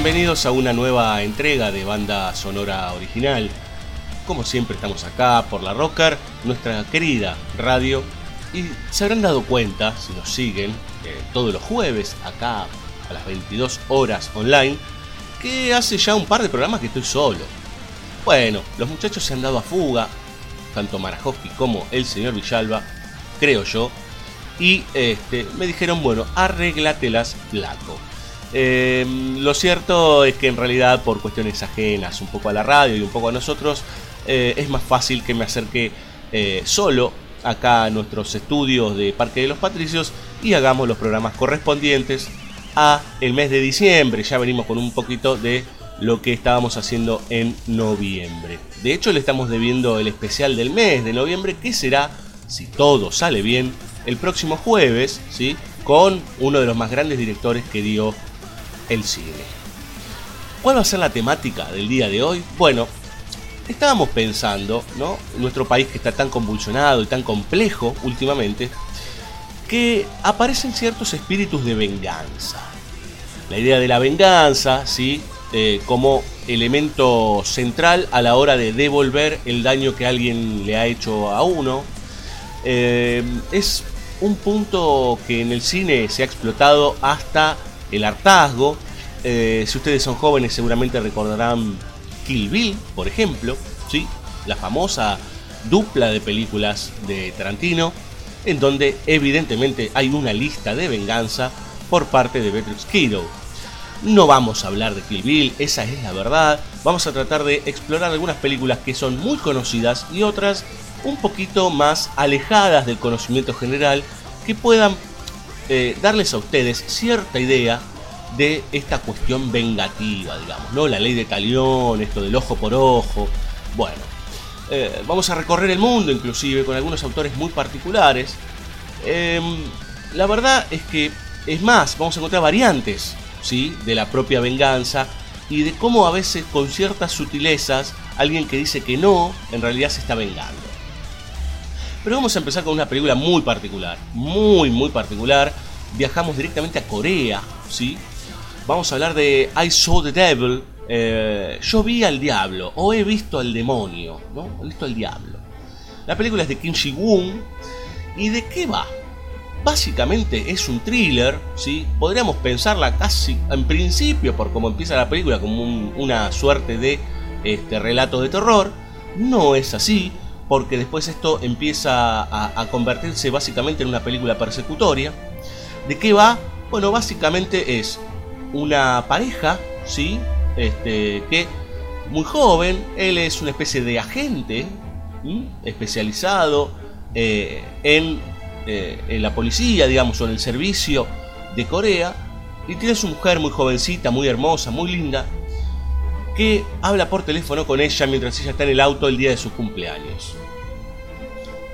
Bienvenidos a una nueva entrega de banda sonora original. Como siempre estamos acá por la Rocker, nuestra querida radio. Y se habrán dado cuenta, si nos siguen, eh, todos los jueves acá a las 22 horas online, que hace ya un par de programas que estoy solo. Bueno, los muchachos se han dado a fuga, tanto Marajowski como el señor Villalba, creo yo, y este, me dijeron, bueno, arréglatelas flaco. Eh, lo cierto es que en realidad por cuestiones ajenas un poco a la radio y un poco a nosotros, eh, es más fácil que me acerque eh, solo acá a nuestros estudios de Parque de los Patricios y hagamos los programas correspondientes a el mes de diciembre. Ya venimos con un poquito de lo que estábamos haciendo en noviembre. De hecho, le estamos debiendo el especial del mes de noviembre, que será, si todo sale bien, el próximo jueves, ¿sí? con uno de los más grandes directores que dio el cine. ¿Cuál va a ser la temática del día de hoy? Bueno, estábamos pensando, ¿no? Nuestro país que está tan convulsionado y tan complejo últimamente, que aparecen ciertos espíritus de venganza. La idea de la venganza, ¿sí? Eh, como elemento central a la hora de devolver el daño que alguien le ha hecho a uno. Eh, es un punto que en el cine se ha explotado hasta el hartazgo. Eh, si ustedes son jóvenes seguramente recordarán Kill Bill, por ejemplo, ¿sí? la famosa dupla de películas de Tarantino, en donde evidentemente hay una lista de venganza por parte de Beatrix Kiddo. No vamos a hablar de Kill Bill, esa es la verdad. Vamos a tratar de explorar algunas películas que son muy conocidas y otras un poquito más alejadas del conocimiento general que puedan eh, darles a ustedes cierta idea de esta cuestión vengativa, digamos, ¿no? La ley de talión, esto del ojo por ojo. Bueno, eh, vamos a recorrer el mundo inclusive con algunos autores muy particulares. Em, la verdad es que, es más, vamos a encontrar variantes, ¿sí? De la propia venganza y de cómo a veces con ciertas sutilezas alguien que dice que no, en realidad se está vengando. Pero vamos a empezar con una película muy particular, muy, muy particular. Viajamos directamente a Corea, ¿sí? Vamos a hablar de I Saw the Devil, eh, Yo vi al diablo, o he visto al demonio, ¿no? He visto al diablo. La película es de Kim Ji-woon. ¿Y de qué va? Básicamente es un thriller, ¿sí? Podríamos pensarla casi en principio, por cómo empieza la película, como un- una suerte de este, relato de terror. No es así porque después esto empieza a, convertirse básicamente en una película persecutoria. ¿De qué va? Bueno, básicamente es una pareja, ¿sí? Este, que muy joven, él es una especie de agente especializado eh, en, eh, en la policía, digamos, o en el servicio de Corea, y tiene su mujer muy jovencita, muy hermosa, muy linda, que habla por teléfono con ella mientras ella está en el auto el día de su cumpleaños.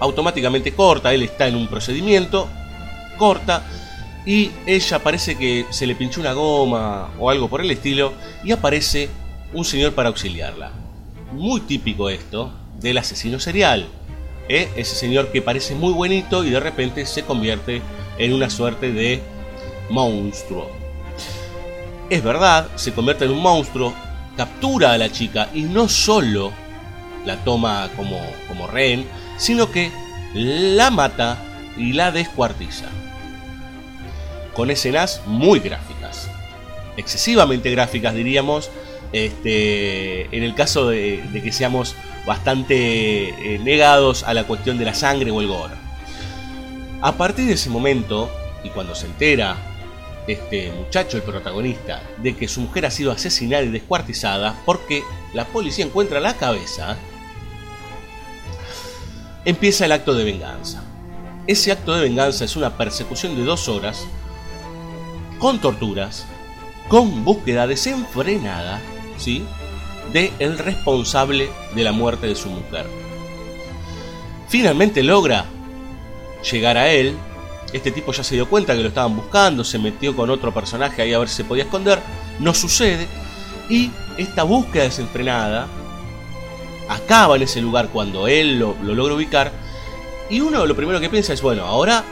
Automáticamente corta, él está en un procedimiento, corta y ella parece que se le pinchó una goma o algo por el estilo y aparece un señor para auxiliarla. Muy típico esto del asesino serial. ¿eh? Ese señor que parece muy buenito y de repente se convierte en una suerte de monstruo. Es verdad, se convierte en un monstruo, captura a la chica y no solo la toma como, como rehén, sino que la mata y la descuartiza. Con escenas muy gráficas. excesivamente gráficas, diríamos, este, en el caso de, que seamos bastante eh, negados a la cuestión de la sangre o el gore. A partir de ese momento, y cuando se entera este muchacho, el protagonista, de que su mujer ha sido asesinada y descuartizada porque la policía encuentra la cabeza, empieza el acto de venganza. Ese acto de venganza es una persecución de dos horas, con torturas, con búsqueda desenfrenada, ¿sí? De el responsable de la muerte de su mujer. Finalmente logra llegar a él. Este tipo ya se dio cuenta que lo estaban buscando, se metió con otro personaje ahí a ver si se podía esconder. No sucede. Y esta búsqueda desenfrenada acaba en ese lugar cuando él lo, logra ubicar. Y uno lo primero que piensa es, bueno, ahora,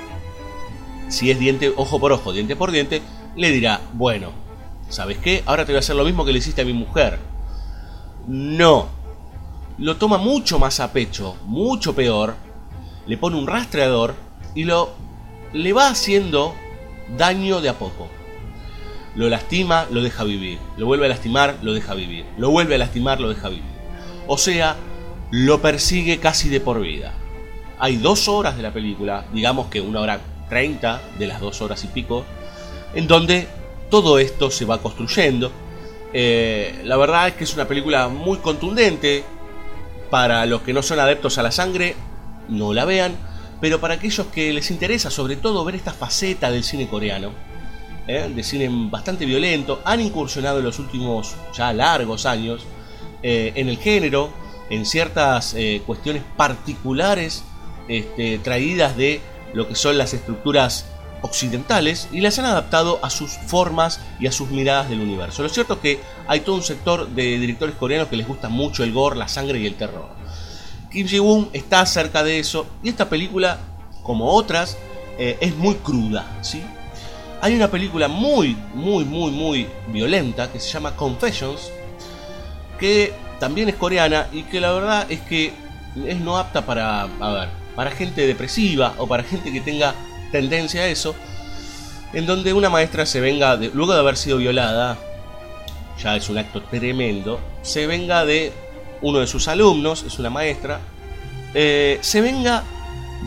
si es diente, ojo por ojo, diente por diente, le dirá, bueno, ¿sabes qué? Ahora te voy a hacer lo mismo que le hiciste a mi mujer. No. Lo toma mucho más a pecho, mucho peor. Le pone un rastreador y lo le va haciendo daño de a poco. Lo lastima, lo deja vivir. Lo vuelve a lastimar, lo deja vivir. Lo vuelve a lastimar, lo deja vivir. O sea, lo persigue casi de por vida. Hay dos horas de la película, digamos que una hora treinta de las dos horas y pico, en donde todo esto se va construyendo. Eh, la verdad es que es una película muy contundente. Para los que no son adeptos a la sangre, no la vean. Pero para aquellos que les interesa sobre todo ver esta faceta del cine coreano, eh, de cine bastante violento, han incursionado en los últimos ya largos años eh, en el género, en ciertas cuestiones particulares este, traídas de lo que son las estructuras occidentales y las han adaptado a sus formas y a sus miradas del universo. Lo cierto es que hay todo un sector de directores coreanos que les gusta mucho el gore, la sangre y el terror. Kim Ji-woon está cerca de eso y esta película, como otras, eh, es muy cruda. ¿sí? Hay una película muy, muy, muy, muy violenta que se llama Confessions, que también es coreana y que la verdad es que es no apta para, a ver, para gente depresiva o para gente que tenga tendencia a eso, en donde una maestra se venga, luego de haber sido violada, ya es un acto tremendo, se venga de uno de sus alumnos, es una maestra, eh, se venga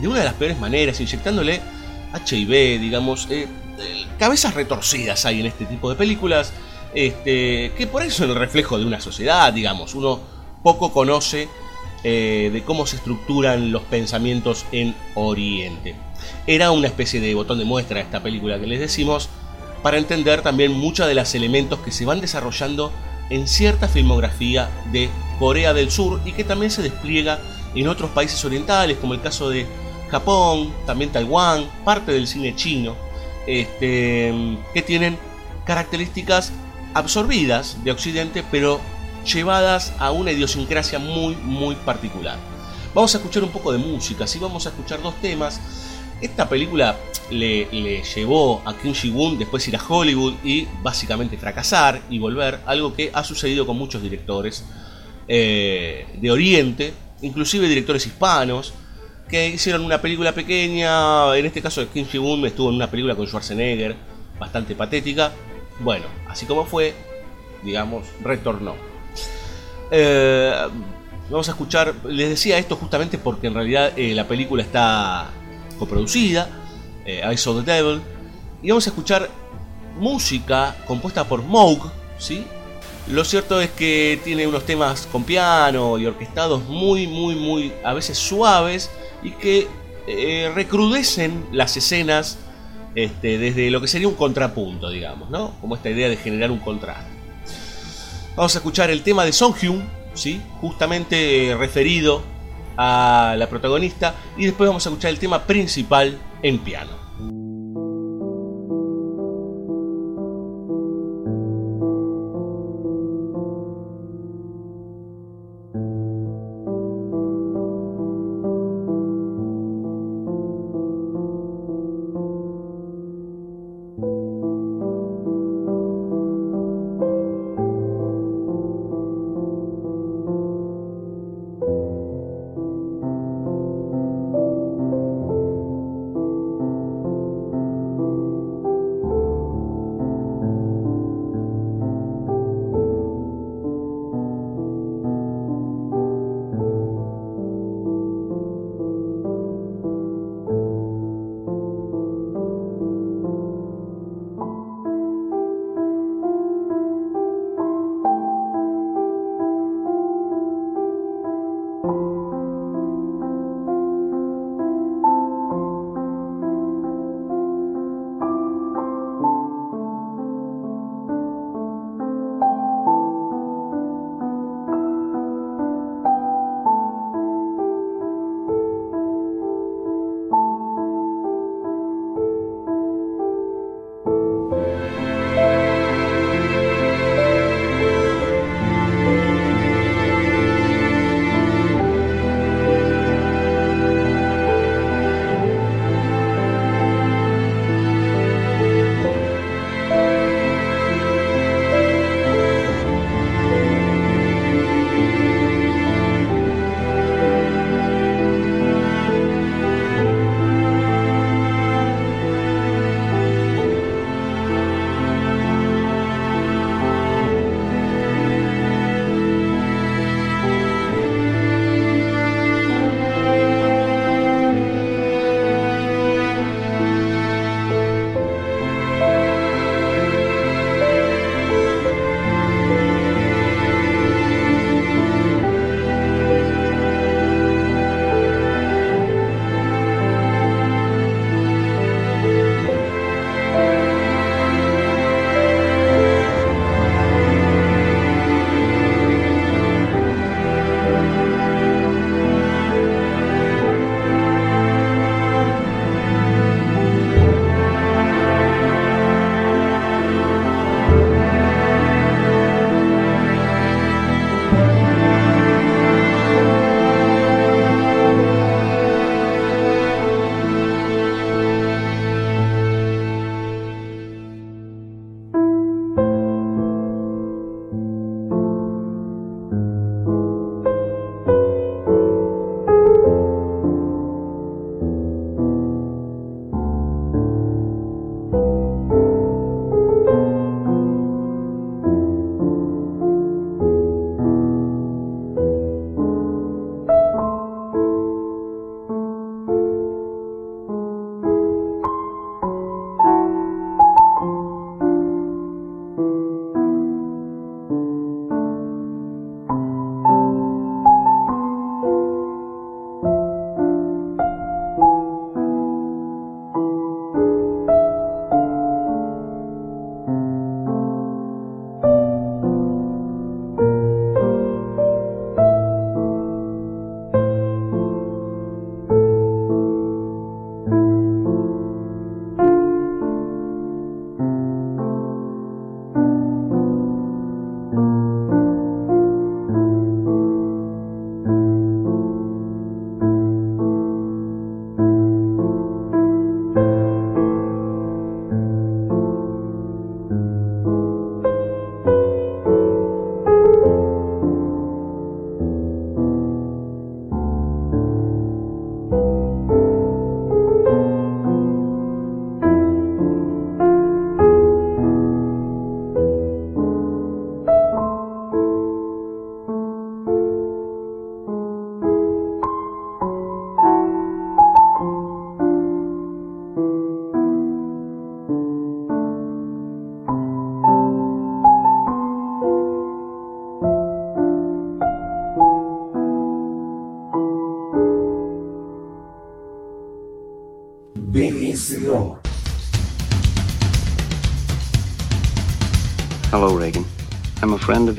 de una de las peores maneras, inyectándole HIV, digamos, eh, cabezas retorcidas hay en este tipo de películas, este, que por eso es el reflejo de una sociedad, digamos, uno poco conoce eh, de cómo se estructuran los pensamientos en Oriente. Era una especie de botón de muestra esta película que les decimos, para entender también muchos de los elementos que se van desarrollando en cierta filmografía de Corea del Sur y que también se despliega en otros países orientales, como el caso de Japón, también Taiwán, parte del cine chino, este, que tienen características absorbidas de Occidente, pero llevadas a una idiosincrasia muy, muy particular. Vamos a escuchar un poco de música, sí vamos a escuchar dos temas esta película le, llevó a Kim Ji-woon después ir a Hollywood y básicamente fracasar y volver, algo que ha sucedido con muchos directores eh, de Oriente, inclusive directores hispanos, que hicieron una película pequeña, en este caso de Kim Ji-woon estuvo en una película con Schwarzenegger, bastante patética, bueno, así como fue, digamos, retornó. Eh, vamos a escuchar, les decía esto justamente porque en realidad eh, la película está coproducida, eh, I Saw the Devil, y vamos a escuchar música compuesta por Moog, ¿sí? Lo cierto es que tiene unos temas con piano y orquestados muy, muy, muy, a veces suaves y que eh, recrudecen las escenas este, desde lo que sería un contrapunto, digamos, ¿no? Como esta idea de generar un contraste. Vamos a escuchar el tema de Song Hyun, ¿sí? Justamente referido a la protagonista y después vamos a escuchar el tema principal en piano.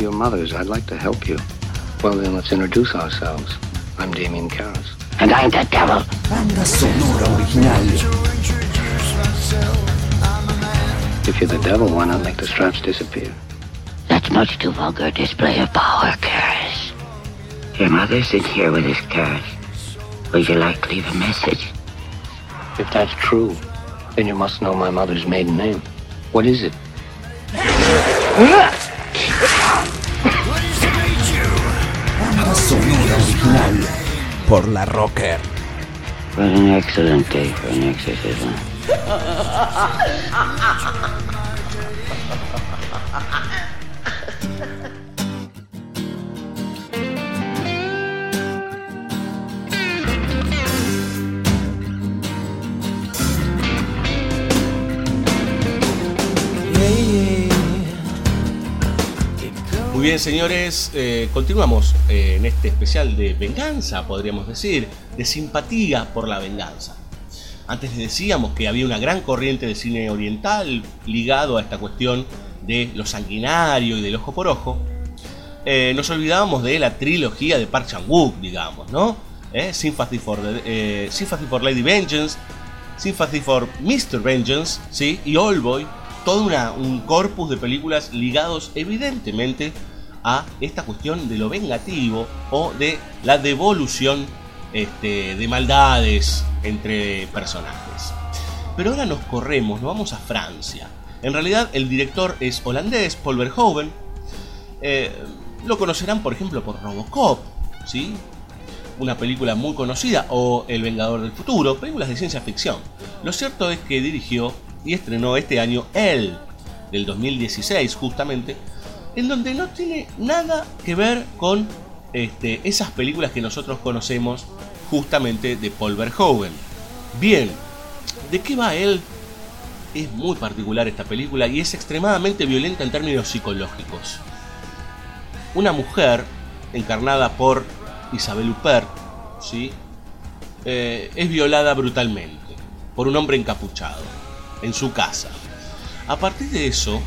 Your mother's. I'd like to help you. Well, then let's introduce ourselves. I'm Damien Karras. And I'm the devil. Banda sonora original. If you're the devil, why not make the straps disappear? That's much too vulgar a display of power, Karis. Your mother's in here with us, Karis. Would you like to leave a message? If that's true, then you must know my mother's maiden name. What is it? Original. Por la Rocker. What an excellent day for an Muy bien, señores, eh, continuamos eh, en este especial de venganza, podríamos decir, de simpatía por la venganza. Antes les decíamos que había una gran corriente de cine oriental ligado a esta cuestión de lo sanguinario y del ojo por ojo. Eh, nos olvidábamos de la trilogía de Park Chan-wook, digamos, ¿no? Eh, Sympathy, for the- eh, Sympathy for Lady Vengeance, Sympathy for Mr. Vengeance, ¿sí? Y Oldboy, todo una- un corpus de películas ligados evidentemente a esta cuestión de lo vengativo o de la devolución este, de maldades entre personajes. Pero ahora nos corremos, nos vamos a Francia. En realidad el director es holandés, Paul Verhoeven. Eh, lo conocerán por ejemplo por Robocop, ¿sí? una película muy conocida, o El Vengador del Futuro, películas de ciencia ficción. Lo cierto es que dirigió y estrenó este año El, del 2016 justamente, en donde no tiene nada que ver con este, esas películas que nosotros conocemos justamente de Paul Verhoeven. Bien, ¿de qué va él? Es muy particular esta película y es extremadamente violenta en términos psicológicos. Una mujer, encarnada por Isabel Huppert, ¿sí? Eh, es violada brutalmente por un hombre encapuchado en su casa. A partir de eso,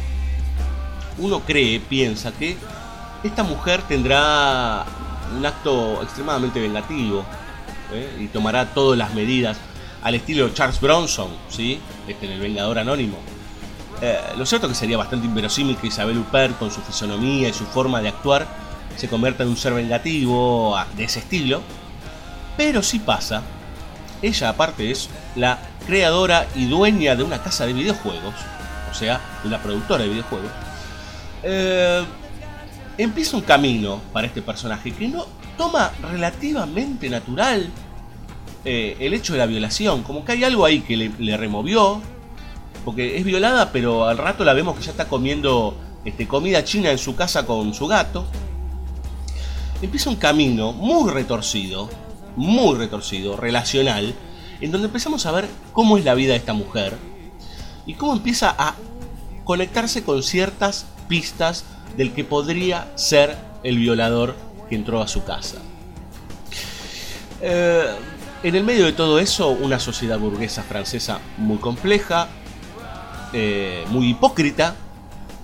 uno cree, piensa que esta mujer tendrá un acto extremadamente vengativo ¿eh? y tomará todas las medidas al estilo Charles Bronson, ¿sí? este, en El Vengador Anónimo. Eh, lo cierto es que sería bastante inverosímil que Isabel Huppert, con su fisonomía y su forma de actuar, se convierta en un ser vengativo ah, de ese estilo. Pero sí pasa. Ella aparte es la creadora y dueña de una casa de videojuegos. O sea, de una productora de videojuegos. Eh, empieza un camino para este personaje que no toma relativamente natural eh, el hecho de la violación. Como que hay algo ahí que le, le removió. Porque es violada, pero al rato la vemos que ya está comiendo este, comida china en su casa con su gato. Empieza un camino muy retorcido, muy retorcido, relacional, en donde empezamos a ver cómo es la vida de esta mujer y cómo empieza a conectarse con ciertas pistas del que podría ser el violador que entró a su casa. Eh, en el medio de todo eso, una sociedad burguesa francesa muy compleja, eh, muy hipócrita.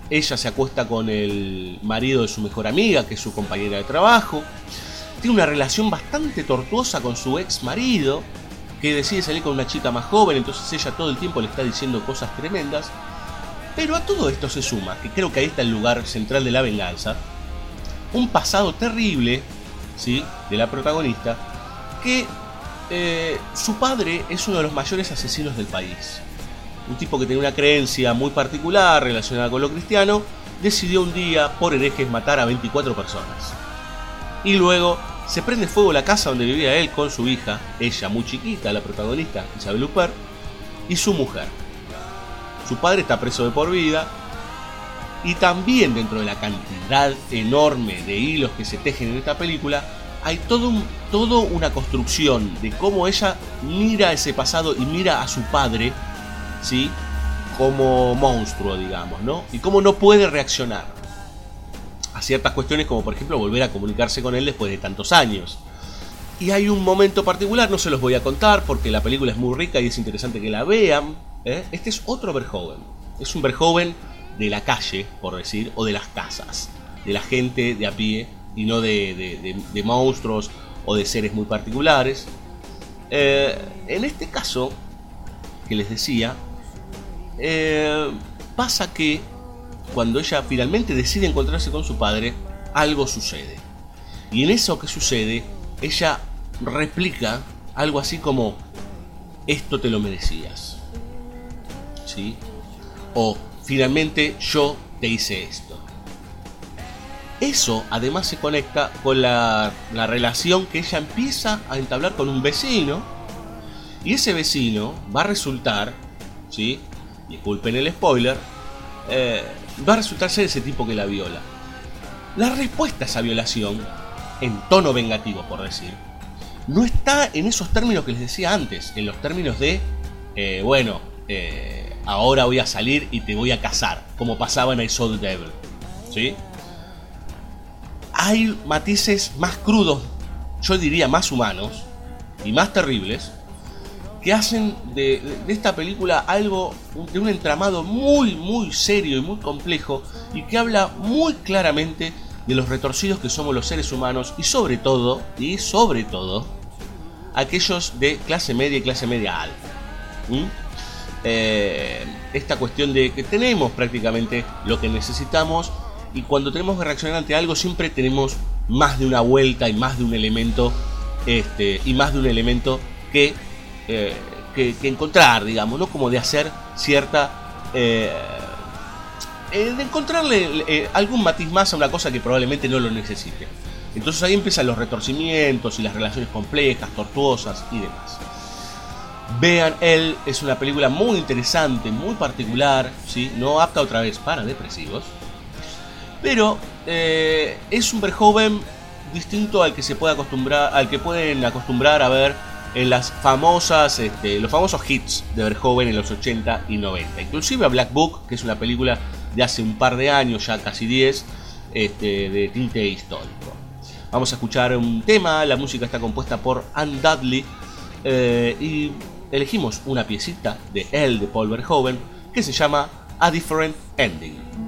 Ella se acuesta con el marido de su mejor amiga, que es su compañera de trabajo. Tiene una relación bastante tortuosa con su ex marido, que decide salir con una chica más joven, entonces ella todo el tiempo le está diciendo cosas tremendas. Pero a todo esto se suma, que creo que ahí está el lugar central de la venganza, un pasado terrible, ¿sí? De la protagonista, que eh, su padre es uno de los mayores asesinos del país. Un tipo que tenía una creencia muy particular relacionada con lo cristiano, decidió un día, por herejes, matar a 24 personas. Y luego se prende fuego la casa donde vivía él con su hija, ella muy chiquita, la protagonista, Isabel Huppert, y su mujer. Su padre está preso de por vida. Y también dentro de la cantidad enorme de hilos que se tejen en esta película, hay todo, un, todo una construcción de cómo ella mira ese pasado y mira a su padre, ¿sí? Como monstruo, digamos, ¿no? Y cómo no puede reaccionar a ciertas cuestiones como por ejemplo volver a comunicarse con él después de tantos años. Y hay un momento particular, no se los voy a contar porque la película es muy rica y es interesante que la vean. ¿Eh? Este es otro Verhoeven. Es un Verhoeven de la calle, por decir, o de las casas, de la gente de a pie y no de, monstruos o de seres muy particulares. Eh, en este caso, que les decía, eh, pasa que cuando ella finalmente decide encontrarse con su padre, algo sucede. Y en eso que sucede, ella replica algo así como, esto te lo merecías. ¿Sí? O finalmente yo te hice esto. Eso además se conecta con la, relación que ella empieza a entablar con un vecino. Y ese vecino va a resultar, ¿sí? Disculpen el spoiler, eh, va a resultar ser ese tipo que la viola. La respuesta a esa violación, en tono vengativo por decir, no está en esos términos que les decía antes, en los términos de, eh, bueno, eh, ahora voy a salir y te voy a casar, como pasaba en Saw the Devil. ¿Sí? Hay matices más crudos, yo diría más humanos y más terribles, que hacen de, esta película algo de un entramado muy, muy serio y muy complejo y que habla muy claramente de los retorcidos que somos los seres humanos y sobre todo, y sobre todo, aquellos de clase media y clase media alta. Eh, esta cuestión de que tenemos prácticamente lo que necesitamos y cuando tenemos que reaccionar ante algo siempre tenemos más de una vuelta y más de un elemento este, y más de un elemento que, eh, que, encontrar, digamos, ¿no? Como de hacer cierta... Eh, de encontrarle algún matiz más a una cosa que probablemente no lo necesite. Entonces ahí empiezan los retorcimientos y las relaciones complejas, tortuosas y demás. Vean, él es una película muy interesante, muy particular, ¿sí? no apta otra vez para depresivos, pero eh, es un Verhoeven distinto al que se puede acostumbrar, al que pueden acostumbrar a ver en las famosas, este, los famosos hits de Verhoeven en los 80 y 90. Inclusive a Black Book, que es una película de hace un par de años, ya casi 10, este, de tinte histórico. Vamos a escuchar un tema, la música está compuesta por Anne Dudley eh, y elegimos una piecita de él, de Paul Verhoeven, que se llama A Different Ending.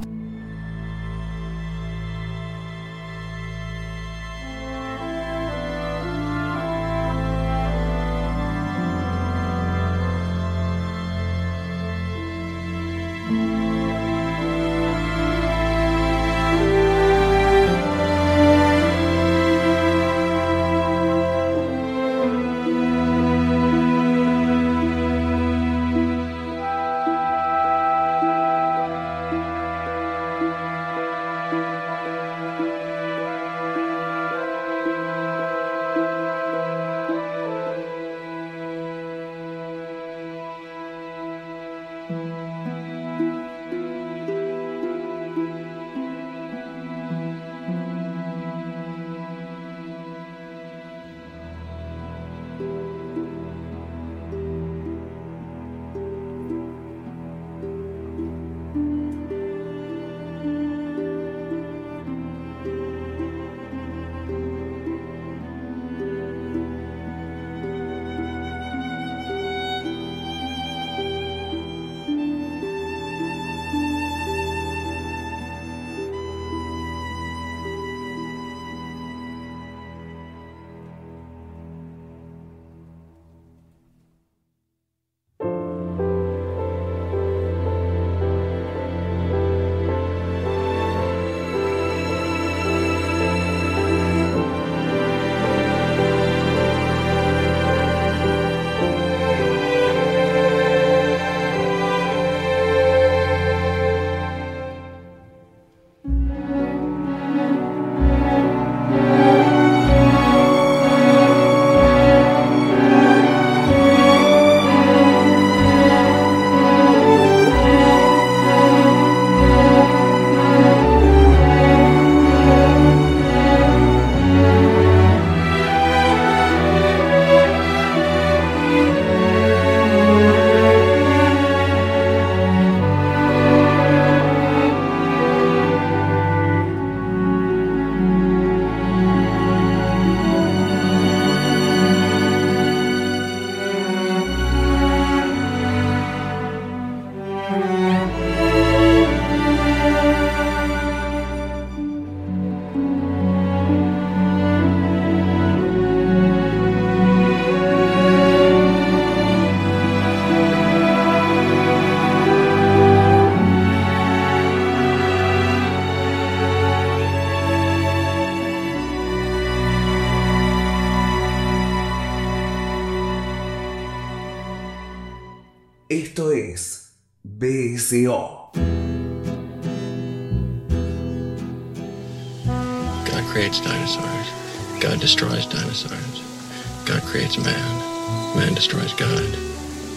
Destroys God.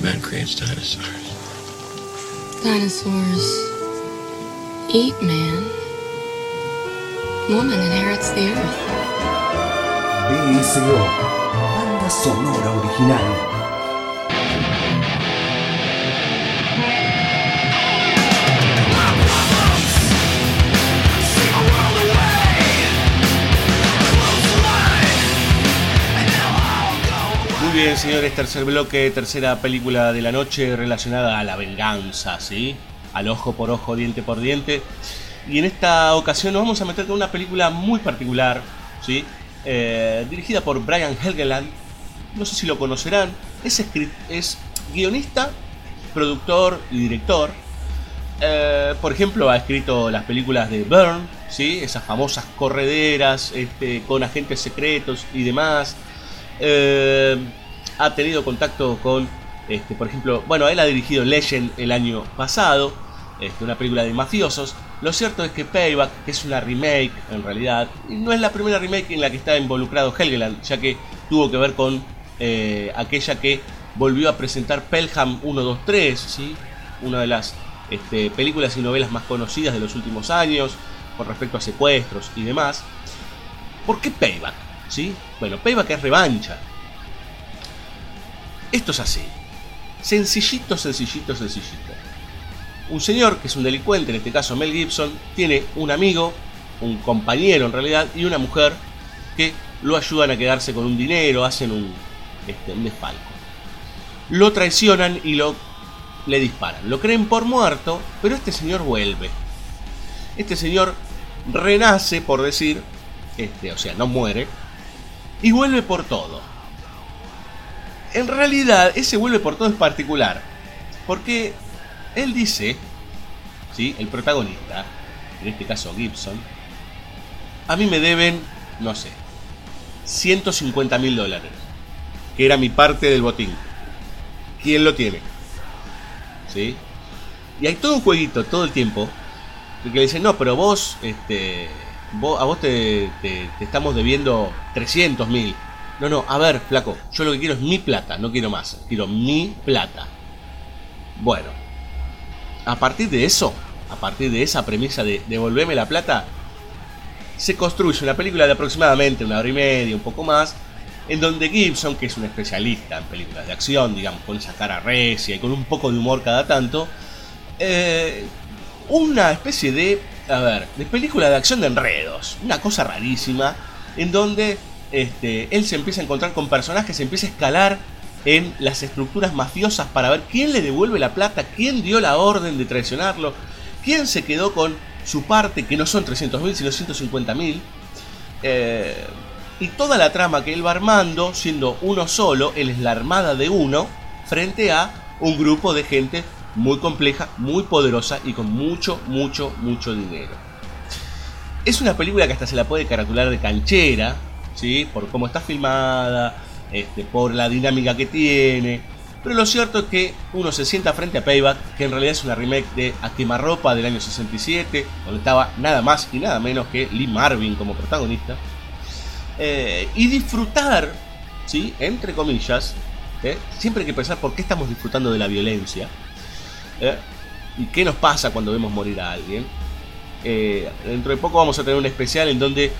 Man creates dinosaurs. Dinosaurs eat man. Woman inherits the earth. BSO. Banda sonora original. Bien, señores, tercer bloque, tercera película de la noche relacionada a la venganza, ¿sí? Al ojo por ojo, diente por diente. Y en esta ocasión nos vamos a meter con una película muy particular, ¿sí? Eh, dirigida por Brian Helgeland. No sé si lo conocerán. Es, es guionista, productor y director. Eh, por ejemplo, ha escrito las películas de Burn, ¿sí? esas famosas correderas este, con agentes secretos y demás. Eh, ha tenido contacto con, este, por ejemplo, bueno, él ha dirigido Legend el año pasado, este, una película de mafiosos. Lo cierto es que Payback, que es una remake en realidad, no es la primera remake en la que está involucrado Helgeland, ya que tuvo que ver con eh, aquella que volvió a presentar Pelham 123, ¿sí? una de las este, películas y novelas más conocidas de los últimos años, con respecto a secuestros y demás. ¿Por qué Payback? ¿Sí? Bueno, Payback es revancha. Esto es así. Sencillito, sencillito, sencillito. Un señor, que es un delincuente, en este caso Mel Gibson, tiene un amigo, un compañero en realidad, y una mujer que lo ayudan a quedarse con un dinero, hacen un, este, desfalco. Lo traicionan y lo le disparan. Lo creen por muerto, pero este señor vuelve. Este señor renace, por decir, este, o sea, no muere, y vuelve por todo. En realidad, ese vuelve por todo es particular, porque él dice, ¿sí? el protagonista, en este caso Gibson, a mí me deben, no sé, 150 mil dólares, que era mi parte del botín. ¿Quién lo tiene? ¿Sí? Y hay todo un jueguito todo el tiempo que le dicen, no, pero vos, este, vos a vos te, te- te estamos debiendo 300 mil. No, no, a ver, flaco, yo lo que quiero es mi plata, no quiero más, quiero mi plata. Bueno, a partir de eso, a partir de esa premisa de devolverme la plata, se construye una película de aproximadamente una hora y media, un poco más, en donde Gibson, que es un especialista en películas de acción, digamos, con esa cara recia y con un poco de humor cada tanto, eh, una especie de, a ver, de película de acción de enredos, una cosa rarísima, en donde este, él se empieza a encontrar con personajes, se empieza a escalar en las estructuras mafiosas para ver quién le devuelve la plata, quién dio la orden de traicionarlo, quién se quedó con su parte, que no son 300 mil, sino 150 mil. Eh, y toda la trama que él va armando, siendo uno solo, él es la armada de uno, frente a un grupo de gente muy compleja, muy poderosa y con mucho, mucho, mucho dinero. Es una película que hasta se la puede caratular de canchera, ¿sí? por cómo está filmada, este, por la dinámica que tiene. Pero lo cierto es que uno se sienta frente a Payback, que en realidad es una remake de A Quemarropa del año 67, donde estaba nada más y nada menos que Lee Marvin como protagonista. Eh, y disfrutar, ¿sí? entre comillas, ¿eh? siempre hay que pensar por qué estamos disfrutando de la violencia ¿eh? y qué nos pasa cuando vemos morir a alguien. Dentro de poco vamos a tener un especial en donde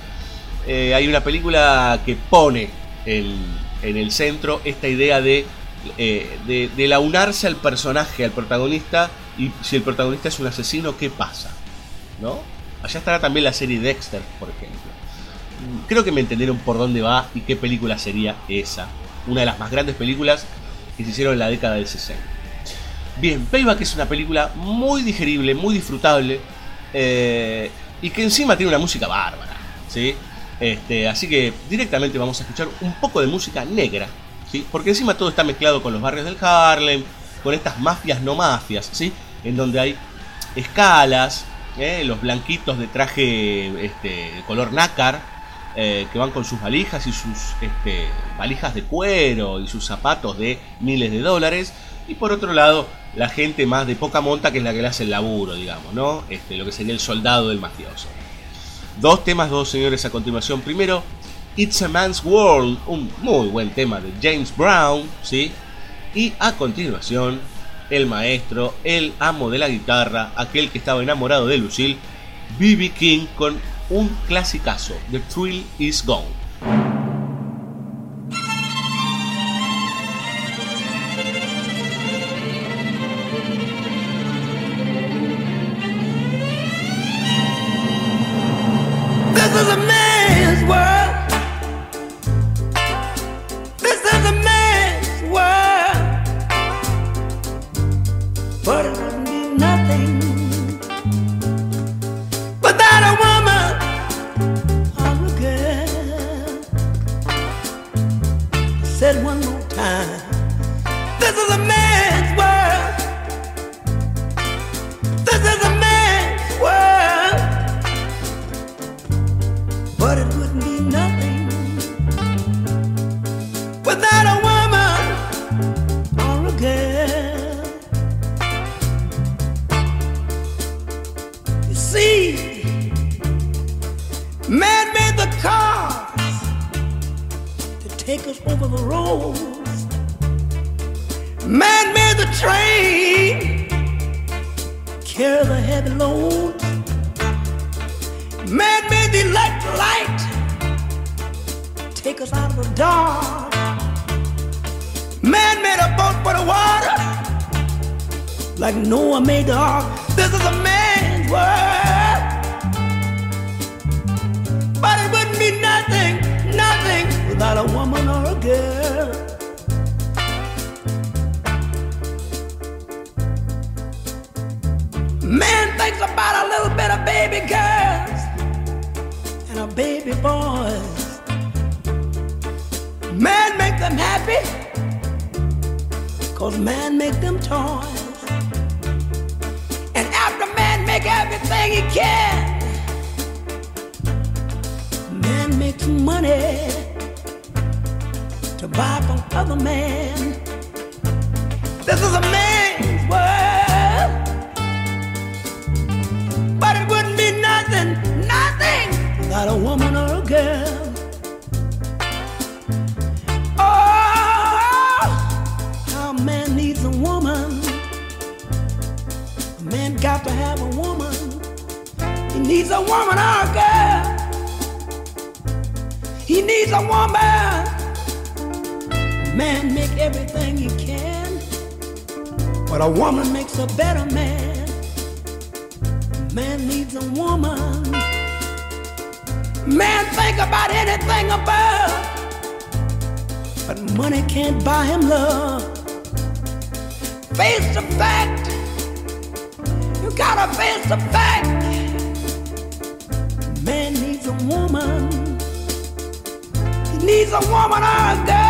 eh, hay una película que pone en, el centro esta idea de, eh, de launarse al personaje, al protagonista, y si el protagonista es un asesino, ¿qué pasa? ¿No? Allá estará también la serie Dexter, por ejemplo. Creo que me entendieron por dónde va y qué película sería esa. Una de las más grandes películas que se hicieron en la década del 60. Bien, Payback es una película muy digerible, muy disfrutable. eh, y que encima tiene una música bárbara. ¿sí? Este, así que directamente vamos a escuchar un poco de música negra. ¿sí? Porque encima todo está mezclado con los barrios del Harlem, con estas mafias no mafias, ¿sí? en donde hay escalas, ¿eh? los blanquitos de traje este, color nácar, eh, que van con sus valijas y sus este, valijas de cuero y sus zapatos de miles de dólares. Y por otro lado, la gente más de poca monta que es la que le hace el laburo, digamos, ¿no? Este, lo que sería el soldado del mafioso. Dos temas, dos señores a continuación. Primero, It's a Man's World, un muy buen tema de James Brown, ¿sí? Y a continuación, el maestro, el amo de la guitarra, aquel que estaba enamorado de Lucille, B.B. King con un clasicazo, The Thrill Is Gone. Man made the electric light take us out of the dark. Man made a boat for the water like Noah made the ark. This is a man's world. But it wouldn't be nothing, nothing without a woman or a girl. Man thinks about a little bit of baby a baby boys. Man make them happy, cause man make them toys. And after man make everything he can, man makes money to buy from other man. This is a man's world. But it wouldn't be nothing without a woman or a girl. Oh, how a man needs a woman. A man got to have a woman. He needs a woman or a girl. He needs a woman. Man make everything he can, but a woman makes a better man. Man needs a woman. Man think about anything above, but money can't buy him love. Face the fact. You gotta face the fact. Man needs a woman. He needs a woman or a girl.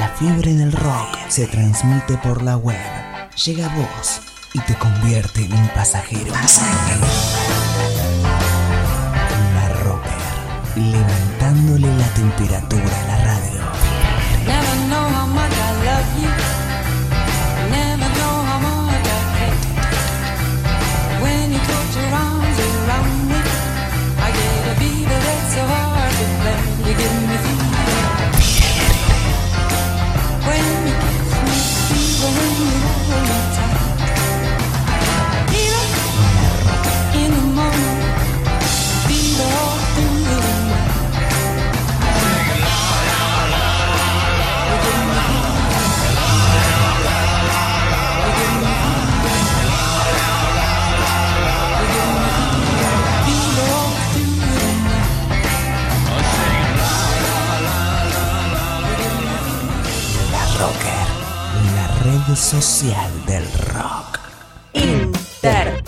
La fiebre del rock se transmite por la web. Llega a vos y te convierte en un pasajero. La Rocker, levantándole la temperatura a la radio. Red social del rock. Intertexto.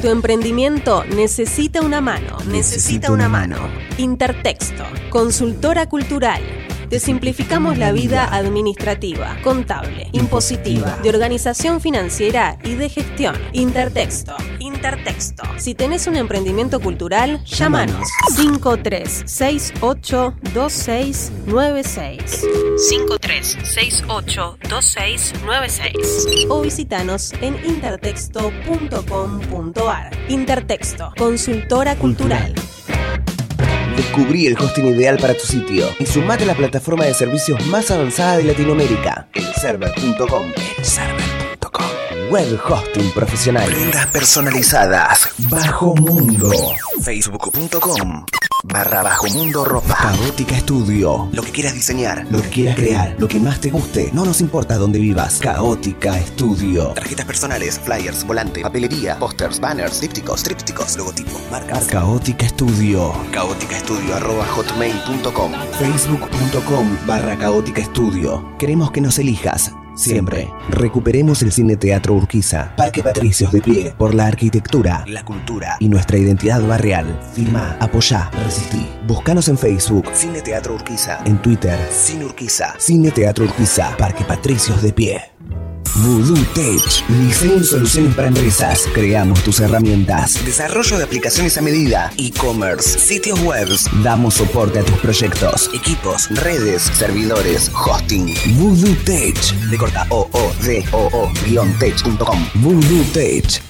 Tu emprendimiento necesita una mano. Necesita una mano. Intertexto. Consultora cultural. Te simplificamos la vida administrativa, contable, impositiva, de organización financiera y de gestión. Intertexto. Intertexto. Si tenés un emprendimiento cultural, llámanos 53682696. 53682696 o visitanos en intertexto.com.ar. Intertexto, consultora cultural. Descubrí el hosting ideal para tu sitio y sumate a la plataforma de servicios más avanzada de Latinoamérica, elserver.com. Elserver.com. Web hosting profesional. Prendas personalizadas. Bajo Mundo. Facebook.com. Barra Bajo Mundo Ropa. Caótica Estudio. Lo que quieras diseñar, lo que quieras crear, lo que más te guste. No nos importa dónde vivas. Caótica Estudio. Tarjetas personales, flyers, volante, papelería, pósters, banners, dípticos, trípticos, logotipos, marcas. Caótica Estudio. Caótica Estudio arroba hotmail.com. Facebook.com barra Caótica Estudio. Queremos que nos elijas. Siempre. Recuperemos el Cine Teatro Urquiza. Parque Patricios de pie. Por la arquitectura, la cultura y nuestra identidad barrial. Firma, apoyá, resistí. Búscanos en Facebook. Cine Teatro Urquiza. En Twitter. Cine Urquiza. Cine Teatro Urquiza. Parque Patricios de pie. Voodoo Tech. Diseño y soluciones para empresas. Creamos tus herramientas. Desarrollo de aplicaciones a medida. E-commerce. Sitios web. Damos soporte a tus proyectos. Equipos, redes, servidores, hosting. Voodoo Tech. De corta o o d o o tech.com. Voodoo Tech.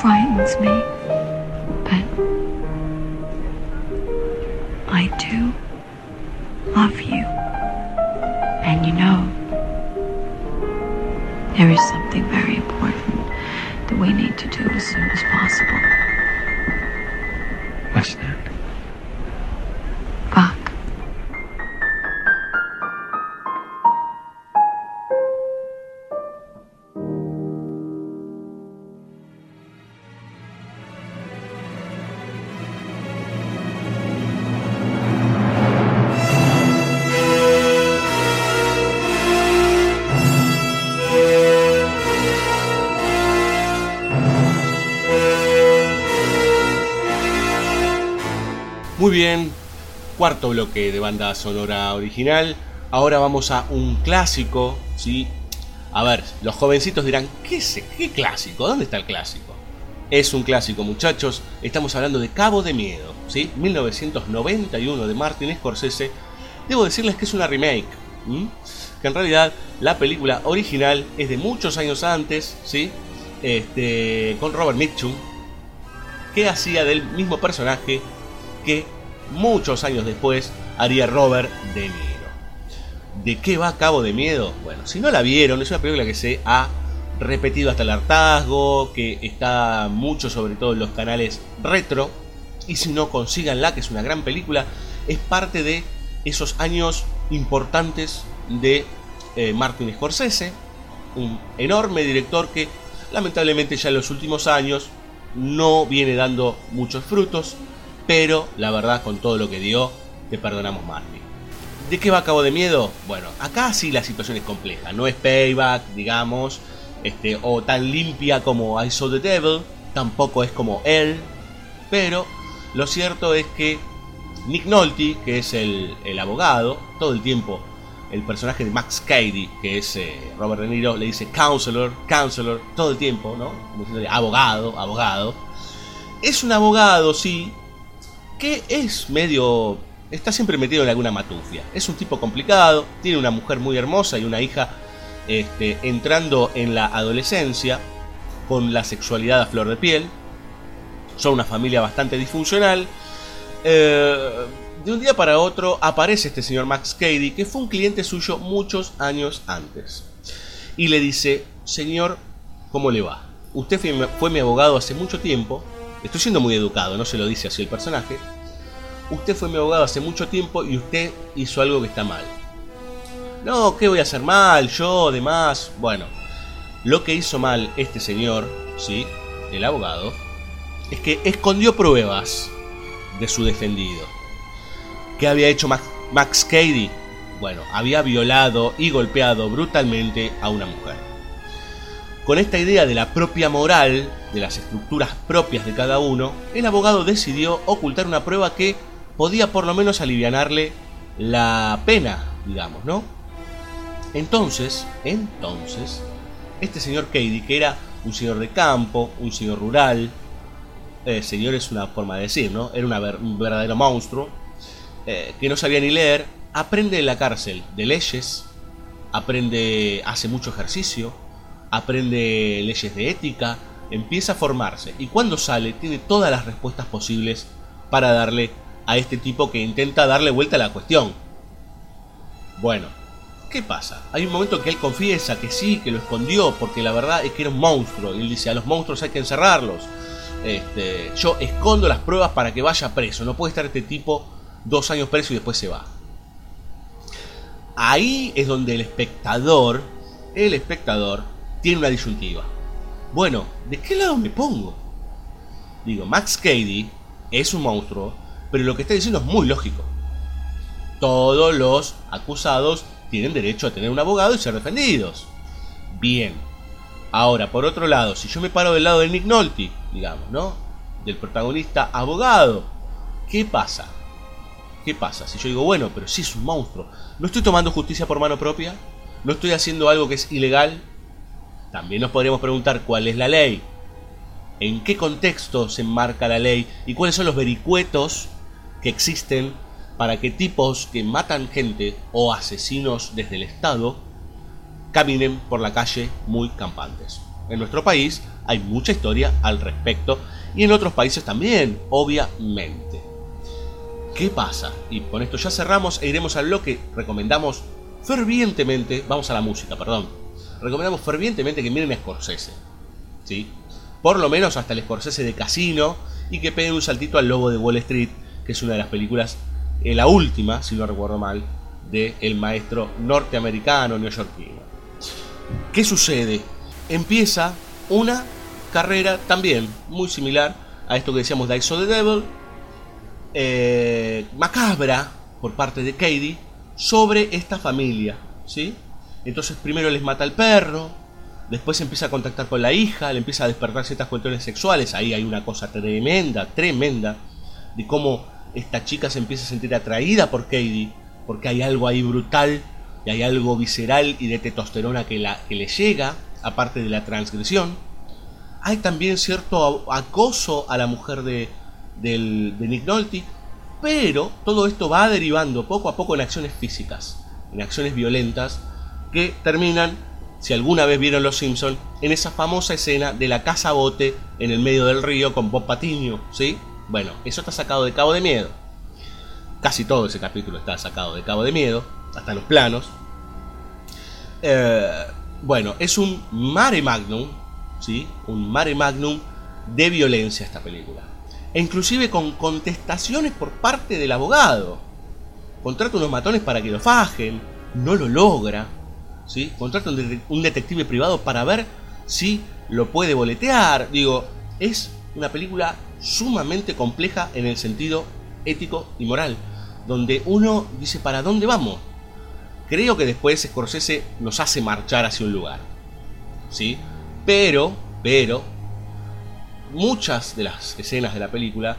Frightens me. Muy bien, cuarto bloque de banda sonora original. Ahora vamos a un clásico, ¿sí? A ver, los jovencitos dirán, ¿qué, es, ¿qué clásico? ¿Dónde está el clásico? Es un clásico, muchachos. Estamos hablando de Cabo de Miedo, ¿sí? 1991 de Martin Scorsese. Debo decirles que es una remake, que en realidad la película original es de muchos años antes, ¿sí? Este, con Robert Mitchum, que hacía del mismo personaje que muchos años después haría Robert De Niro. ¿De qué va Cabo de Miedo? Bueno, si no la vieron, es una película que se ha repetido hasta el hartazgo, que está mucho sobre todo en los canales retro, y si no consíganla, que es una gran película, es parte de esos años importantes de eh, Martin Scorsese, un enorme director que lamentablemente ya en los últimos años no viene dando muchos frutos, pero la verdad con todo lo que dio, te perdonamos Martin. ¿De qué va Cabo de Miedo? Bueno, acá sí la situación es compleja, no es payback, digamos, este, o tan limpia como I Saw the Devil, tampoco es como él, pero lo cierto es que Nick Nolte, que es el, el abogado, todo el tiempo el personaje de Max Cady, que es eh, Robert De Niro, le dice counselor, counselor, todo el tiempo, ¿no? Como diciéndole abogado, abogado. Es un abogado, sí, que es medio... está siempre metido en alguna matufia. Es un tipo complicado, tiene una mujer muy hermosa y una hija este, entrando en la adolescencia, con la sexualidad a flor de piel. Son una familia bastante disfuncional. Eh, de un día para otro aparece este señor Max Cady, que fue un cliente suyo muchos años antes. Y le dice, señor, ¿cómo le va? Usted fue, fue mi abogado hace mucho tiempo. Estoy siendo muy educado, no se lo dice así el personaje. Usted fue mi abogado hace mucho tiempo y usted hizo algo que está mal. No, ¿qué voy a hacer mal? Yo, demás. Bueno, lo que hizo mal este señor, ¿sí? El abogado, es que escondió pruebas de su defendido. ¿Qué había hecho Max, Max Cady? Bueno, había violado y golpeado brutalmente a una mujer. Con esta idea de la propia moral, de las estructuras propias de cada uno, el abogado decidió ocultar una prueba que podía por lo menos alivianarle la pena, digamos, ¿no? Entonces, entonces, este señor Cady, que era un señor de campo, un señor rural, eh, señor es una forma de decir, ¿no? Era un verdadero monstruo, eh, que no sabía ni leer, aprende en la cárcel de leyes, aprende, hace mucho ejercicio, aprende leyes de ética, empieza a formarse y cuando sale tiene todas las respuestas posibles para darle a este tipo que intenta darle vuelta a la cuestión. Bueno, ¿qué pasa? Hay un momento en que él confiesa que sí, que lo escondió, porque la verdad es que era un monstruo. Y él dice, a los monstruos hay que encerrarlos. Este, yo escondo las pruebas para que vaya preso. No puede estar este tipo dos años preso y después se va. Ahí es donde el espectador, el espectador, tiene una disyuntiva. Bueno, ¿de qué lado me pongo? Digo, Max Cady es un monstruo, pero lo que está diciendo es muy lógico. Todos los acusados tienen derecho a tener un abogado y ser defendidos. Bien. Ahora, por otro lado, si yo me paro del lado de Nick Nolte, digamos, ¿no? Del protagonista abogado, ¿qué pasa? ¿Qué pasa? Si yo digo, bueno, pero si es un monstruo, ¿no estoy tomando justicia por mano propia? ¿No estoy haciendo algo que es ilegal? También nos podríamos preguntar cuál es la ley, en qué contexto se enmarca la ley y cuáles son los vericuetos que existen para que tipos que matan gente o asesinos desde el Estado caminen por la calle muy campantes. En nuestro país hay mucha historia al respecto y en otros países también, obviamente. ¿Qué pasa? Y con esto ya cerramos e iremos al bloque. Recomendamos fervientemente, vamos a la música, perdón. Recomendamos fervientemente que miren a Scorsese. ¿Sí? por lo menos hasta el Scorsese de Casino, y que peguen un saltito al Lobo de Wall Street, que es una de las películas, eh, la última, si no recuerdo mal, de el maestro norteamericano neoyorquino. ¿Qué sucede? Empieza una carrera también muy similar a esto que decíamos de Ice of the Devil, eh, macabra por parte de Katie sobre esta familia, ¿sí? Entonces primero les mata al perro, después empieza a contactar con la hija, le empieza a despertar ciertas cuestiones sexuales, ahí hay una cosa tremenda, tremenda, de cómo esta chica se empieza a sentir atraída por Katie, porque hay algo ahí brutal, y hay algo visceral y de testosterona que, la, que le llega, aparte de la transgresión. Hay también cierto acoso a la mujer de, del, de Nick Nolte, pero todo esto va derivando poco a poco en acciones físicas, en acciones violentas, que terminan, si alguna vez vieron Los Simpson, en esa famosa escena de la casa bote en el medio del río con Bob Patiño, ¿sí? Bueno, eso está sacado de Cabo de Miedo. Casi todo ese capítulo está sacado de Cabo de Miedo, hasta los planos. Eh, bueno, es un mare magnum, ¿sí? Un mare magnum de violencia esta película. E inclusive con contestaciones por parte del abogado. Contrata unos matones para que lo fajen, no lo logra. ¿Sí? Contrata un, de- un detective privado para ver si lo puede boletear. Digo, es una película sumamente compleja en el sentido ético y moral. Donde uno dice, ¿para dónde vamos? Creo que después Scorsese nos hace marchar hacia un lugar. ¿Sí? Pero, pero, muchas de las escenas de la película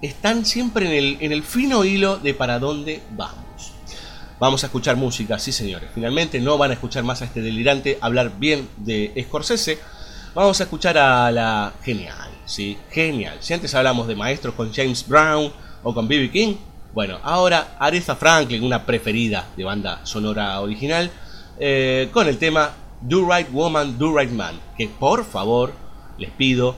están siempre en el, en el fino hilo de para dónde vamos. Vamos a escuchar música, sí señores. Finalmente no van a escuchar más a este delirante hablar bien de Scorsese. Vamos a escuchar a la genial, sí, genial. Si antes hablamos de maestros con James Brown o con B.B. King, bueno, ahora Aretha Franklin, una preferida de banda sonora original, eh, con el tema Do Right Woman, Do Right Man, que por favor les pido,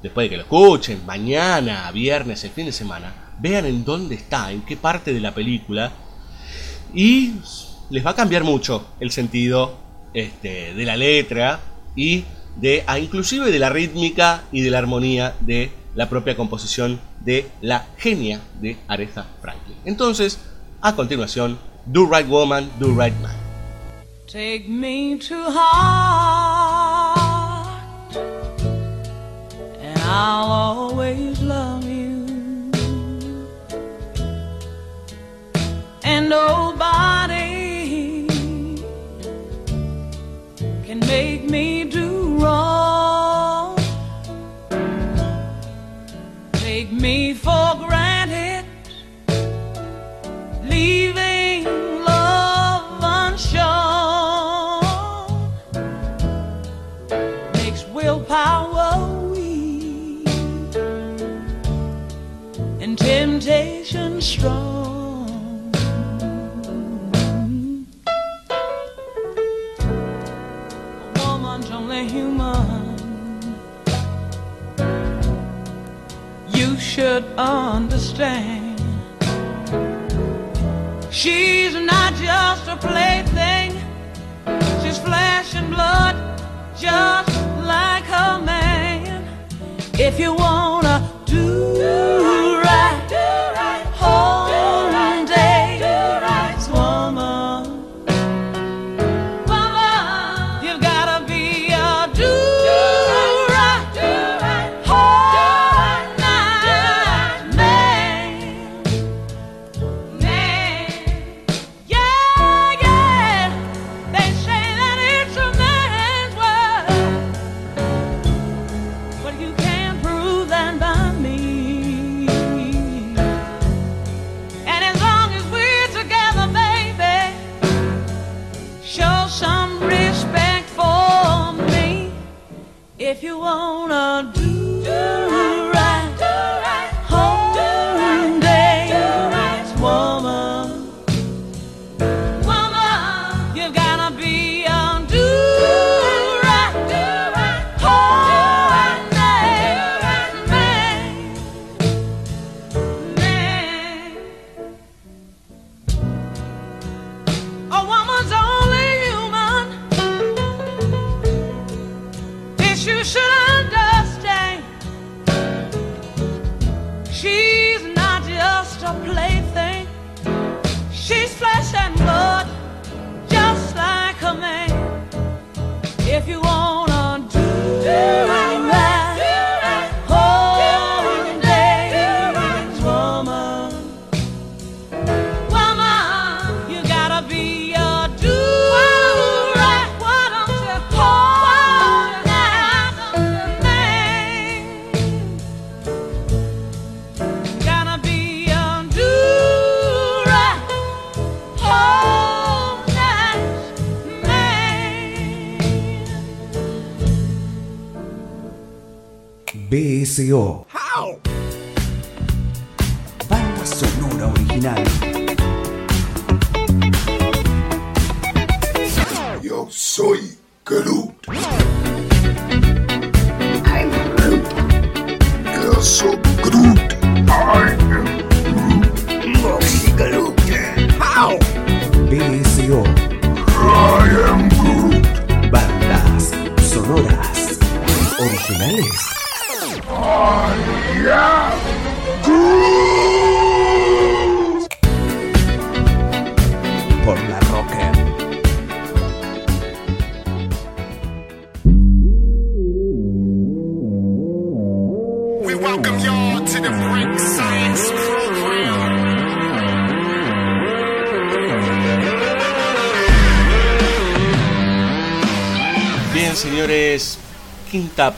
después de que lo escuchen, mañana, viernes, el fin de semana, vean en dónde está, en qué parte de la película, y les va a cambiar mucho el sentido este, de la letra y de, ah, inclusive de la rítmica y de la armonía de la propia composición de la genia de Aretha Franklin. Entonces, a continuación, Do Right Woman, Do Right Man. Take me to heart, and I'll always love nobody can make me do wrong. Take me for should understand. She's not just a plaything. She's flesh and blood, just like her man. If you wanna If you wanna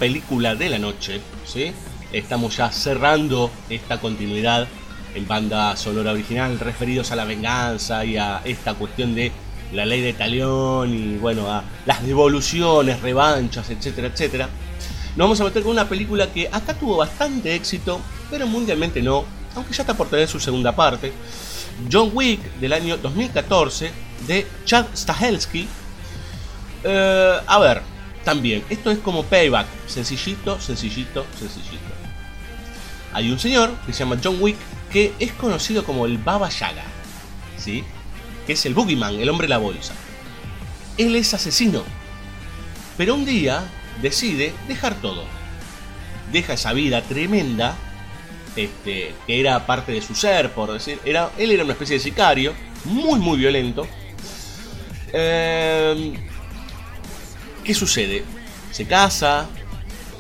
película de la noche, ¿sí? Estamos ya cerrando esta continuidad en banda sonora original, referidos a la venganza y a esta cuestión de la ley de talión y bueno, a las devoluciones, revanchas, etcétera, etcétera. Nos vamos a meter con una película que acá tuvo bastante éxito, pero mundialmente no, aunque ya está por tener su segunda parte. John Wick del año 2014 de Chad Stahelski. Eh, a ver, también, esto es como payback, sencillito, sencillito, sencillito. Hay un señor que se llama John Wick que es conocido como el Baba Yaga, ¿sí? Que es el Boogeyman, el hombre de la bolsa. Él es asesino, pero un día decide dejar todo. Deja esa vida tremenda, este, que era parte de su ser, por decir. Era, él era una especie de sicario, muy, muy violento. Eh, ¿Qué sucede? Se casa,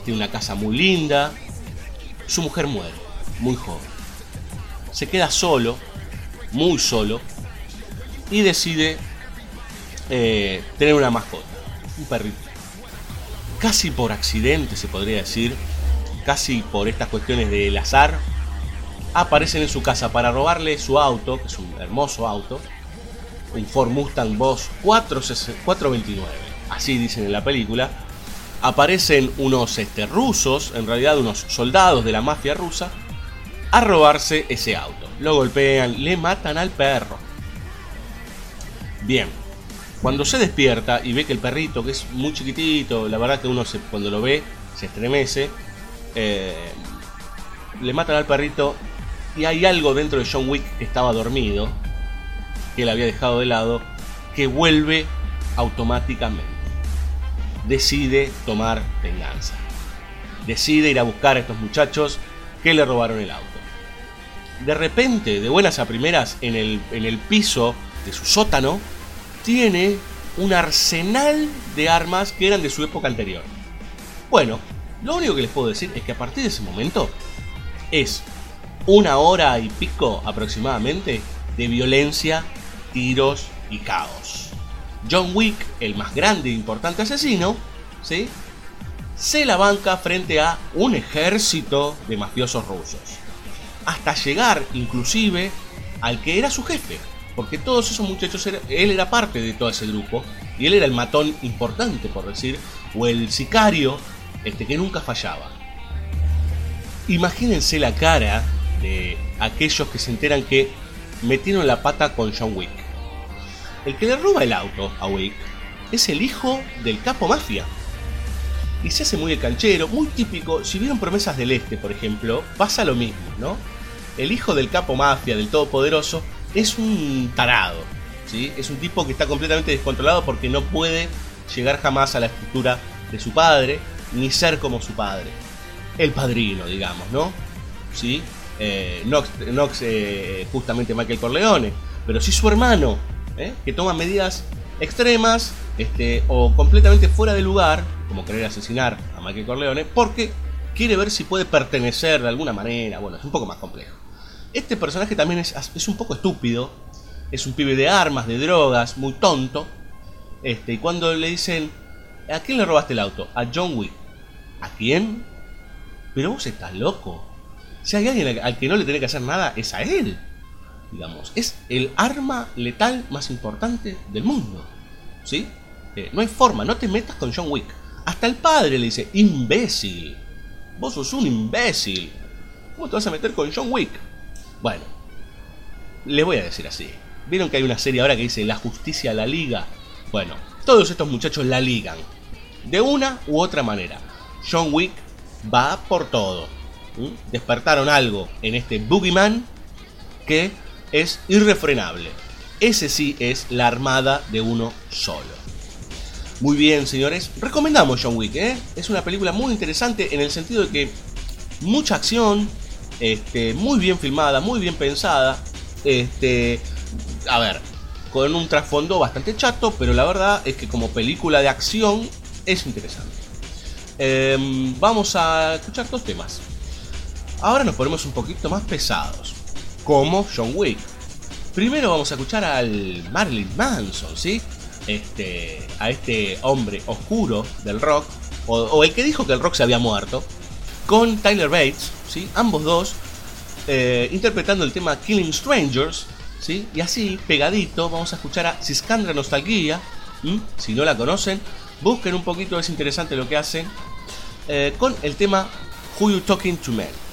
tiene una casa muy linda, su mujer muere, muy joven. Se queda solo, muy solo, y decide eh, tener una mascota, un perrito. Casi por accidente, se podría decir, casi por estas cuestiones del azar, aparecen en su casa para robarle su auto, que es un hermoso auto, un Ford Mustang Boss 429, así dicen en la película. Aparecen unos este, rusos, en realidad unos soldados de la mafia rusa, a robarse ese auto. Lo golpean, le matan al perro. Bien, cuando se despierta y ve que el perrito, que es muy chiquitito, la verdad que uno cuando lo ve se estremece, eh, le matan al perrito y hay algo dentro de John Wick que estaba dormido, que él había dejado de lado, que vuelve automáticamente. Decide tomar venganza. Decide ir a buscar a estos muchachos que le robaron el auto. De repente, de buenas a primeras, en el, en el piso de su sótano, tiene un arsenal de armas que eran de su época anterior. Bueno, lo único que les puedo decir es que a partir de ese momento es una hora y pico aproximadamente de violencia, tiros y caos. John Wick, el más grande e importante asesino, ¿sí? se la banca frente a un ejército de mafiosos rusos. Hasta llegar inclusive al que era su jefe. Porque todos esos muchachos, él era parte de todo ese grupo. Y él era el matón importante, por decir. O el sicario este, que nunca fallaba. Imagínense la cara de aquellos que se enteran que metieron la pata con John Wick. El que le roba el auto a Wick es el hijo del capo mafia. Y se hace muy el canchero, muy típico. Si vieron Promesas del Este, por ejemplo, pasa lo mismo, ¿no? El hijo del capo mafia, del todopoderoso, es un tarado. ¿sí? Es un tipo que está completamente descontrolado porque no puede llegar jamás a la estructura de su padre, ni ser como su padre. El padrino, digamos, ¿no? ¿Sí? Eh, no no, eh, justamente Michael Corleone, pero sí su hermano, ¿eh? que toma medidas extremas este, o completamente fuera de lugar, como querer asesinar a Michael Corleone, porque quiere ver si puede pertenecer de alguna manera. Bueno, es un poco más complejo. Este personaje también es, es un poco estúpido, es un pibe de armas, de drogas, muy tonto. Este, y cuando le dicen, ¿a quién le robaste el auto? A John Wick. ¿A quién? Pero vos estás loco. Si hay alguien al- que no le tiene que hacer nada, es a él. Digamos, es el arma letal más importante del mundo. ¿Sí? Eh, no hay forma, no te metas con John Wick. Hasta el padre le dice, imbécil. vos sos un imbécil. ¿Cómo te vas a meter con John Wick? Bueno, les voy a decir así. ¿Vieron que hay una serie ahora que dice La justicia la liga? Bueno, todos estos muchachos la ligan. De una u otra manera. John Wick va por todo. ¿Mm? Despertaron algo en este Boogeyman que es irrefrenable. Ese sí es la armada de uno solo. Muy bien, señores. Recomendamos John Wick, ¿eh? Es una película muy interesante en el sentido de que mucha acción, este, muy bien filmada, muy bien pensada. Este, a ver, con un trasfondo bastante chato, pero la verdad es que como película de acción es interesante. Em, vamos a escuchar dos temas. Ahora nos ponemos un poquito más pesados, como John Wick. Primero vamos a escuchar al Marilyn Manson, ¿sí? Este, a este hombre oscuro del rock, o, el que dijo que el rock se había muerto, con Tyler Bates, ¿sí? Ambos dos eh, interpretando el tema Killing Strangers, ¿sí? Y así, pegadito, vamos a escuchar a Ciscandra Nostalgia, ¿m? si no la conocen, busquen un poquito, es interesante lo que hacen, eh, con el tema Who You Talking to Man.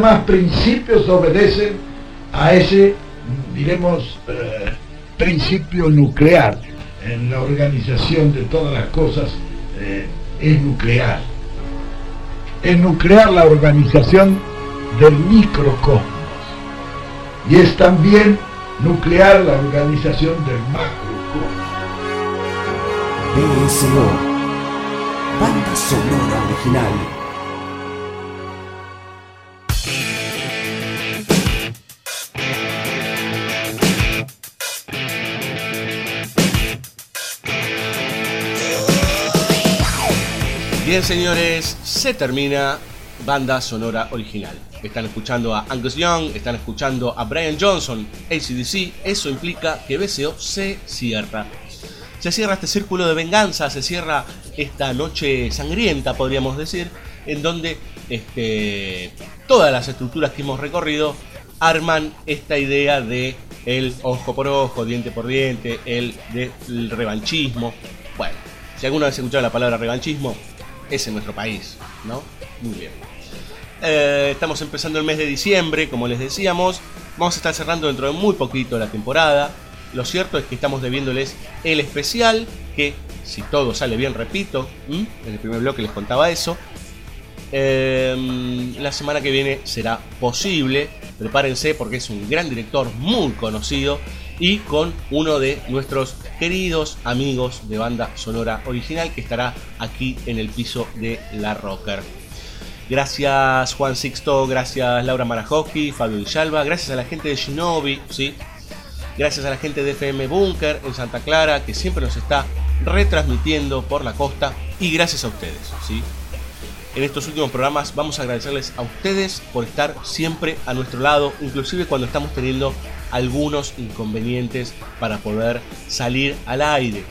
Demás principios obedecen a ese, diremos, eh, principio nuclear. En la organización de todas las cosas eh, es nuclear. Es nuclear la organización del microcosmos. Y es también nuclear la organización del macro. BSO, banda sonora original. Señores, se termina banda sonora original. Están escuchando a Angus Young, están escuchando a Brian Johnson, ACDC. Eso implica que BCO se cierra. Se cierra este círculo de venganza, se cierra esta noche sangrienta, podríamos decir, en donde este, todas las estructuras que hemos recorrido arman esta idea de el ojo por ojo, diente por diente, el revanchismo. Bueno, si alguna vez escuchado la palabra revanchismo, es en nuestro país, ¿no? Muy bien. Eh, estamos empezando el mes de diciembre, como les decíamos. Vamos a estar cerrando dentro de muy poquito la temporada. Lo cierto es que estamos debiéndoles el especial, que si todo sale bien, repito, en el primer bloque les contaba eso. Eh, la semana que viene será posible. Prepárense porque es un gran director muy conocido y con uno de nuestros queridos amigos de banda sonora original que estará aquí en el piso de La Rocker. Gracias Juan Sixto, gracias Laura Marajoski, Fabio Villalba, gracias a la gente de Shinobi, ¿sí? gracias a la gente de FM Bunker en Santa Clara que siempre nos está retransmitiendo por la costa y gracias a ustedes. ¿sí? En estos últimos programas vamos a agradecerles a ustedes por estar siempre a nuestro lado, inclusive cuando estamos teniendo algunos inconvenientes para poder salir al aire.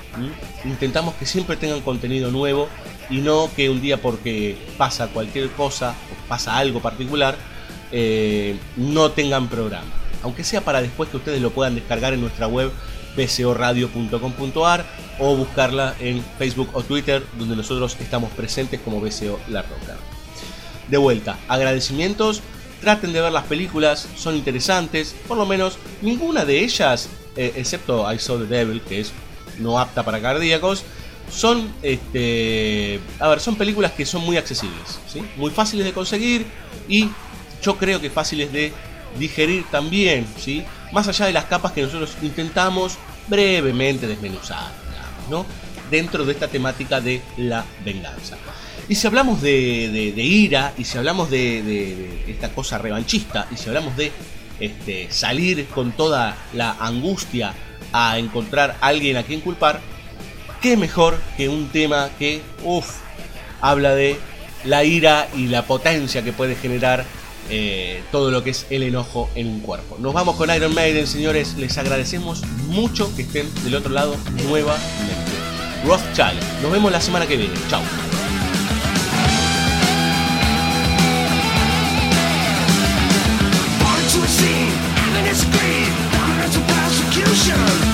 Intentamos que siempre tengan contenido nuevo y no que un día porque pasa cualquier cosa o pasa algo particular eh, no tengan programa. Aunque sea para después que ustedes lo puedan descargar en nuestra web bcoradio.com.ar o buscarla en Facebook o Twitter donde nosotros estamos presentes como BCO La Roca. De vuelta, agradecimientos, traten de ver las películas, son interesantes, por lo menos ninguna de ellas, eh, excepto I Saw the Devil, que es no apta para cardíacos, son este a ver son películas que son muy accesibles muy fáciles de conseguir y yo creo que fáciles de digerir también más allá de las capas que nosotros intentamos brevemente desmenuzar dentro de esta temática de la venganza y si hablamos de, ira y si hablamos de esta cosa revanchista y si hablamos de este, salir con toda la angustia a encontrar a alguien a quien culpar qué mejor que un tema que, uff, habla de la ira y la potencia que puede generar eh, todo lo que es el enojo en un cuerpo. Nos vamos con Iron Maiden, señores. Les agradecemos mucho que estén del otro lado nuevamente. Rothschild. Nos vemos la semana que viene. Chao. scene, and it's greed, dominance and.